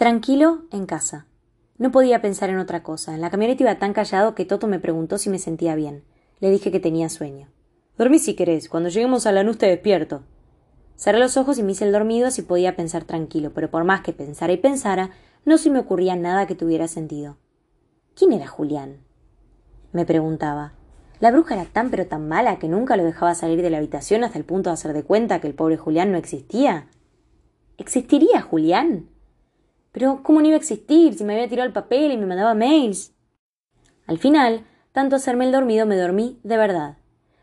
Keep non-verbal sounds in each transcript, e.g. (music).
Tranquilo en casa. No podía pensar en otra cosa. En la camioneta iba tan callado que Toto me preguntó si me sentía bien. Le dije que tenía sueño. Dormí si querés. Cuando lleguemos a la luz te despierto. Cerré los ojos y me hice el dormido si podía pensar tranquilo, pero por más que pensara y pensara, no se me ocurría nada que tuviera sentido. ¿Quién era Julián? me preguntaba. La bruja era tan pero tan mala que nunca lo dejaba salir de la habitación hasta el punto de hacer de cuenta que el pobre Julián no existía. ¿Existiría Julián? Pero ¿cómo no iba a existir si me había tirado el papel y me mandaba mails? Al final, tanto hacerme el dormido me dormí de verdad.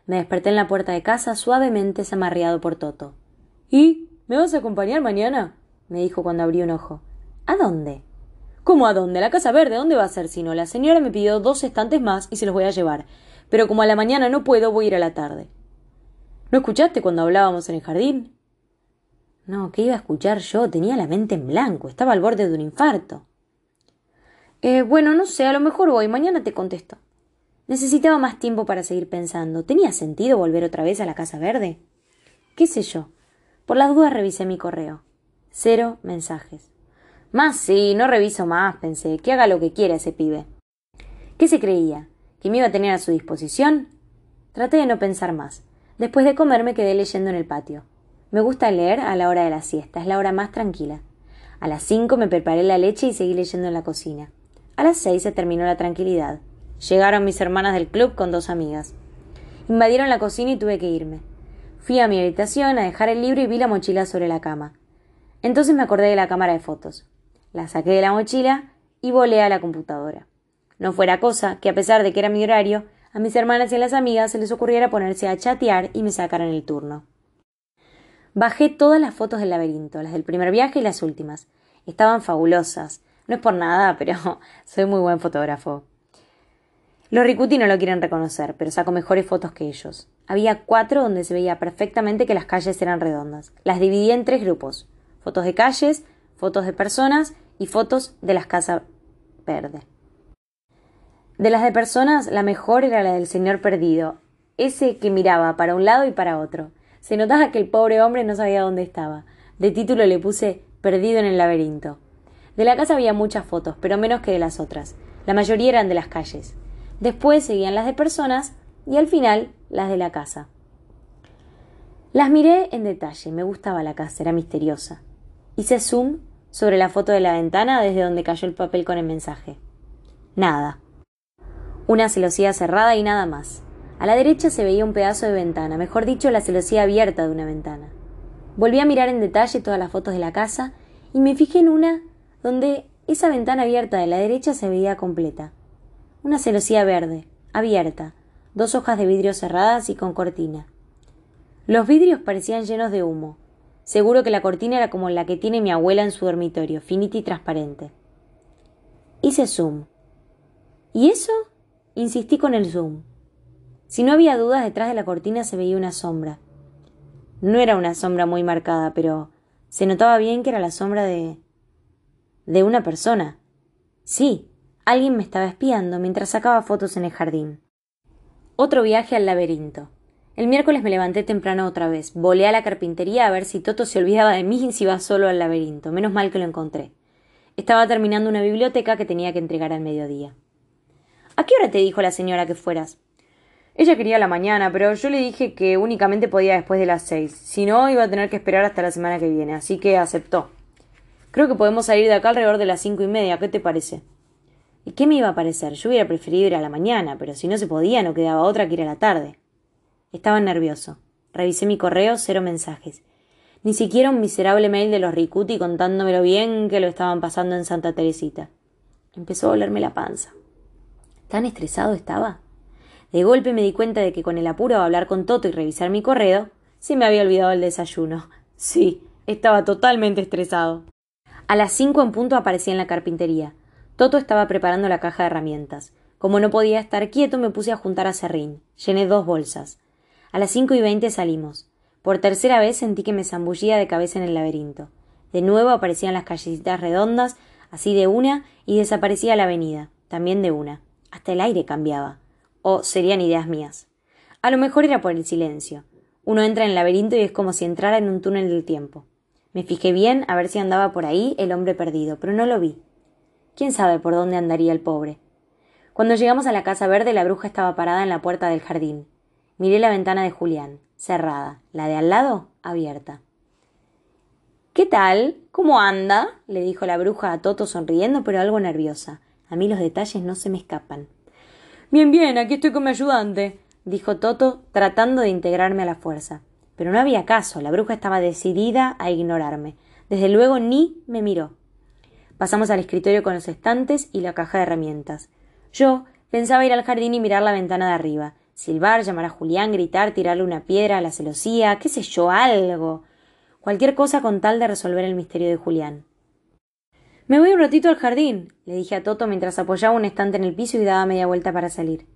Me desperté en la puerta de casa suavemente zamarreado por Toto. ¿Y? ¿Me vas a acompañar mañana? me dijo cuando abrí un ojo. ¿A dónde? ¿Cómo a dónde? La casa verde, ¿dónde va a ser si no? La señora me pidió dos estantes más y se los voy a llevar. Pero como a la mañana no puedo, voy a ir a la tarde. ¿No escuchaste cuando hablábamos en el jardín? No, ¿qué iba a escuchar yo? Tenía la mente en blanco, estaba al borde de un infarto. Eh, bueno, no sé, a lo mejor voy, mañana te contesto. Necesitaba más tiempo para seguir pensando. ¿Tenía sentido volver otra vez a la Casa Verde? ¿Qué sé yo? Por las dudas revisé mi correo. Cero mensajes. Más sí, no reviso más, pensé, que haga lo que quiera ese pibe. ¿Qué se creía? ¿Que me iba a tener a su disposición? Traté de no pensar más. Después de comer me quedé leyendo en el patio. Me gusta leer a la hora de la siesta, es la hora más tranquila. A las cinco me preparé la leche y seguí leyendo en la cocina. A las seis se terminó la tranquilidad. Llegaron mis hermanas del club con dos amigas. Invadieron la cocina y tuve que irme. Fui a mi habitación a dejar el libro y vi la mochila sobre la cama. Entonces me acordé de la cámara de fotos. La saqué de la mochila y volé a la computadora. No fuera cosa que, a pesar de que era mi horario, a mis hermanas y a las amigas se les ocurriera ponerse a chatear y me sacaran el turno. Bajé todas las fotos del laberinto, las del primer viaje y las últimas. Estaban fabulosas. No es por nada, (laughs) pero soy muy buen fotógrafo. Los Ricuti no lo quieren reconocer, pero saco mejores fotos que ellos. Había cuatro donde se veía perfectamente que las calles eran redondas. Las dividí en tres grupos. Fotos de calles, fotos de personas y fotos de las casas verdes. De las de personas, la mejor era la del señor perdido, ese que miraba para un lado y para otro. Se notaba que el pobre hombre no sabía dónde estaba. De título le puse Perdido en el laberinto. De la casa había muchas fotos, pero menos que de las otras. La mayoría eran de las calles. Después seguían las de personas y al final las de la casa. Las miré en detalle, me gustaba la casa, era misteriosa. Hice zoom sobre la foto de la ventana desde donde cayó el papel con el mensaje. Nada. Una celosía cerrada y nada más. A la derecha se veía un pedazo de ventana, mejor dicho, la celosía abierta de una ventana. Volví a mirar en detalle todas las fotos de la casa y me fijé en una donde esa ventana abierta de la derecha se veía completa. Una celosía verde, abierta, dos hojas de vidrio cerradas y con cortina. Los vidrios parecían llenos de humo. Seguro que la cortina era como la que tiene mi abuela en su dormitorio, finita y transparente. Hice zoom. ¿Y eso? Insistí con el zoom. Si no había dudas, detrás de la cortina se veía una sombra. No era una sombra muy marcada, pero se notaba bien que era la sombra de. de una persona. Sí, alguien me estaba espiando mientras sacaba fotos en el jardín. Otro viaje al laberinto. El miércoles me levanté temprano otra vez. Volé a la carpintería a ver si Toto se olvidaba de mí y si iba solo al laberinto. Menos mal que lo encontré. Estaba terminando una biblioteca que tenía que entregar al mediodía. ¿A qué hora te dijo la señora que fueras? Ella quería la mañana, pero yo le dije que únicamente podía después de las seis. Si no, iba a tener que esperar hasta la semana que viene, así que aceptó. Creo que podemos salir de acá alrededor de las cinco y media. ¿Qué te parece? ¿Y qué me iba a parecer? Yo hubiera preferido ir a la mañana, pero si no se podía, no quedaba otra que ir a la tarde. Estaba nervioso. Revisé mi correo, cero mensajes. Ni siquiera un miserable mail de los Ricuti contándome lo bien que lo estaban pasando en Santa Teresita. Empezó a olerme la panza. ¿Tan estresado estaba? De golpe me di cuenta de que con el apuro de hablar con Toto y revisar mi correo, se me había olvidado el desayuno. Sí, estaba totalmente estresado. A las cinco en punto aparecí en la carpintería. Toto estaba preparando la caja de herramientas. Como no podía estar quieto, me puse a juntar a serrín. Llené dos bolsas. A las cinco y veinte salimos. Por tercera vez sentí que me zambullía de cabeza en el laberinto. De nuevo aparecían las callecitas redondas, así de una, y desaparecía la avenida, también de una. Hasta el aire cambiaba o serían ideas mías. A lo mejor era por el silencio. Uno entra en el laberinto y es como si entrara en un túnel del tiempo. Me fijé bien a ver si andaba por ahí el hombre perdido, pero no lo vi. ¿Quién sabe por dónde andaría el pobre? Cuando llegamos a la casa verde, la bruja estaba parada en la puerta del jardín. Miré la ventana de Julián, cerrada, la de al lado, abierta. ¿Qué tal? ¿Cómo anda? le dijo la bruja a Toto sonriendo, pero algo nerviosa. A mí los detalles no se me escapan. Bien, bien, aquí estoy con mi ayudante, dijo Toto, tratando de integrarme a la fuerza. Pero no había caso, la bruja estaba decidida a ignorarme. Desde luego ni me miró. Pasamos al escritorio con los estantes y la caja de herramientas. Yo pensaba ir al jardín y mirar la ventana de arriba, silbar, llamar a Julián, gritar, tirarle una piedra a la celosía, qué sé yo, algo. Cualquier cosa con tal de resolver el misterio de Julián. Me voy un ratito al jardín, le dije a Toto mientras apoyaba un estante en el piso y daba media vuelta para salir.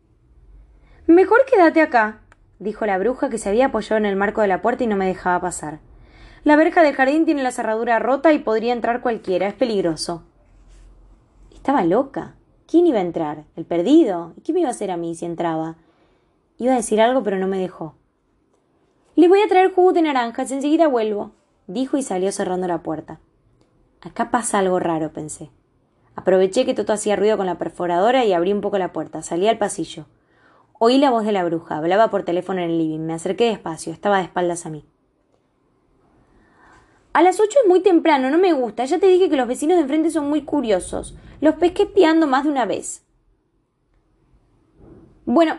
Mejor quédate acá, dijo la bruja que se había apoyado en el marco de la puerta y no me dejaba pasar. La verja del jardín tiene la cerradura rota y podría entrar cualquiera. Es peligroso. Estaba loca. ¿Quién iba a entrar? ¿El perdido? ¿Y qué me iba a hacer a mí si entraba? Iba a decir algo, pero no me dejó. Les voy a traer jugo de naranjas, enseguida vuelvo, dijo y salió cerrando la puerta. Acá pasa algo raro, pensé. Aproveché que Toto hacía ruido con la perforadora y abrí un poco la puerta. Salí al pasillo. Oí la voz de la bruja. Hablaba por teléfono en el living. Me acerqué despacio. Estaba de espaldas a mí. A las ocho es muy temprano, no me gusta. Ya te dije que los vecinos de enfrente son muy curiosos. Los pesqué espiando más de una vez. Bueno,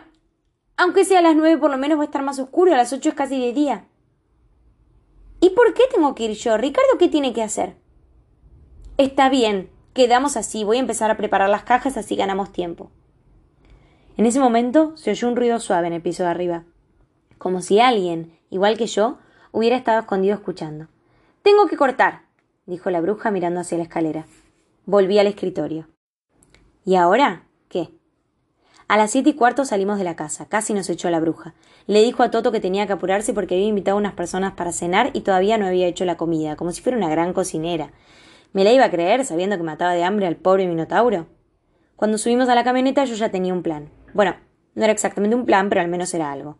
aunque sea a las nueve por lo menos va a estar más oscuro, a las ocho es casi de día. ¿Y por qué tengo que ir yo? Ricardo, ¿qué tiene que hacer? Está bien, quedamos así, voy a empezar a preparar las cajas así ganamos tiempo. En ese momento se oyó un ruido suave en el piso de arriba, como si alguien, igual que yo, hubiera estado escondido escuchando. Tengo que cortar, dijo la bruja mirando hacia la escalera. Volví al escritorio. ¿Y ahora? ¿Qué? A las siete y cuarto salimos de la casa. Casi nos echó la bruja. Le dijo a Toto que tenía que apurarse porque había invitado a unas personas para cenar y todavía no había hecho la comida, como si fuera una gran cocinera. ¿Me la iba a creer sabiendo que mataba de hambre al pobre Minotauro? Cuando subimos a la camioneta yo ya tenía un plan. Bueno, no era exactamente un plan, pero al menos era algo.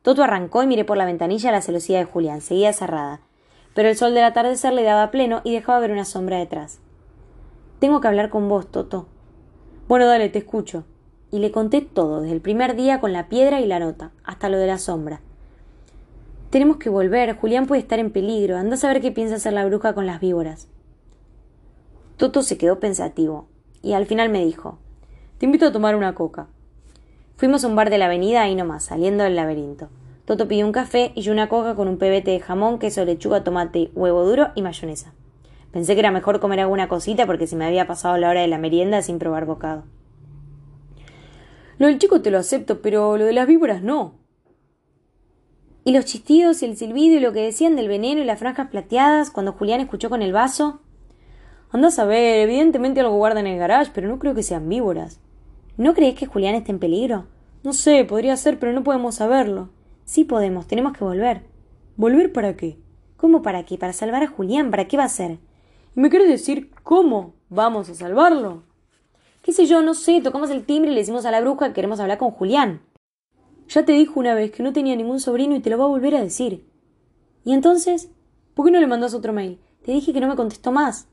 Toto arrancó y miré por la ventanilla la celosía de Julián, seguía cerrada. Pero el sol del atardecer le daba pleno y dejaba ver una sombra detrás. Tengo que hablar con vos, Toto. Bueno, dale, te escucho. Y le conté todo, desde el primer día con la piedra y la nota, hasta lo de la sombra. Tenemos que volver, Julián puede estar en peligro, anda a saber qué piensa hacer la bruja con las víboras. Toto se quedó pensativo, y al final me dijo Te invito a tomar una coca. Fuimos a un bar de la avenida ahí nomás, saliendo del laberinto. Toto pidió un café y yo una coca con un pebete de jamón, queso, lechuga, tomate, huevo duro y mayonesa. Pensé que era mejor comer alguna cosita porque se me había pasado la hora de la merienda sin probar bocado. Lo del chico te lo acepto, pero lo de las víboras no. ¿Y los chistidos y el silbido y lo que decían del veneno y las franjas plateadas cuando Julián escuchó con el vaso? Andás a ver, evidentemente algo guarda en el garage, pero no creo que sean víboras. ¿No crees que Julián esté en peligro? No sé, podría ser, pero no podemos saberlo. Sí podemos, tenemos que volver. ¿Volver para qué? ¿Cómo para qué? Para salvar a Julián, ¿para qué va a ser? ¿Y me quieres decir cómo vamos a salvarlo? ¿Qué sé yo? No sé, tocamos el timbre y le decimos a la bruja que queremos hablar con Julián. Ya te dijo una vez que no tenía ningún sobrino y te lo va a volver a decir. ¿Y entonces? ¿Por qué no le mandas otro mail? Te dije que no me contestó más.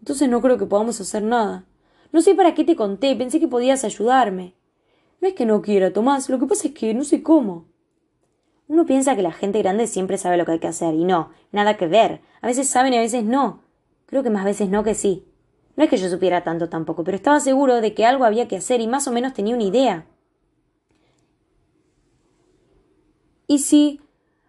Entonces no creo que podamos hacer nada. No sé para qué te conté, pensé que podías ayudarme. No es que no quiera, Tomás, lo que pasa es que no sé cómo. Uno piensa que la gente grande siempre sabe lo que hay que hacer, y no, nada que ver. A veces saben y a veces no. Creo que más veces no que sí. No es que yo supiera tanto tampoco, pero estaba seguro de que algo había que hacer y más o menos tenía una idea. ¿Y si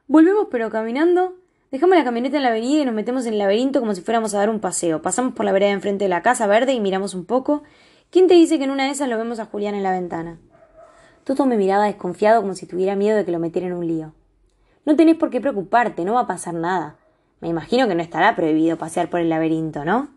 volvemos pero caminando? Dejamos la camioneta en la avenida y nos metemos en el laberinto como si fuéramos a dar un paseo. Pasamos por la vereda enfrente de la casa verde y miramos un poco. ¿Quién te dice que en una de esas lo vemos a Julián en la ventana? Toto me miraba desconfiado como si tuviera miedo de que lo metiera en un lío. No tenés por qué preocuparte, no va a pasar nada. Me imagino que no estará prohibido pasear por el laberinto, ¿no?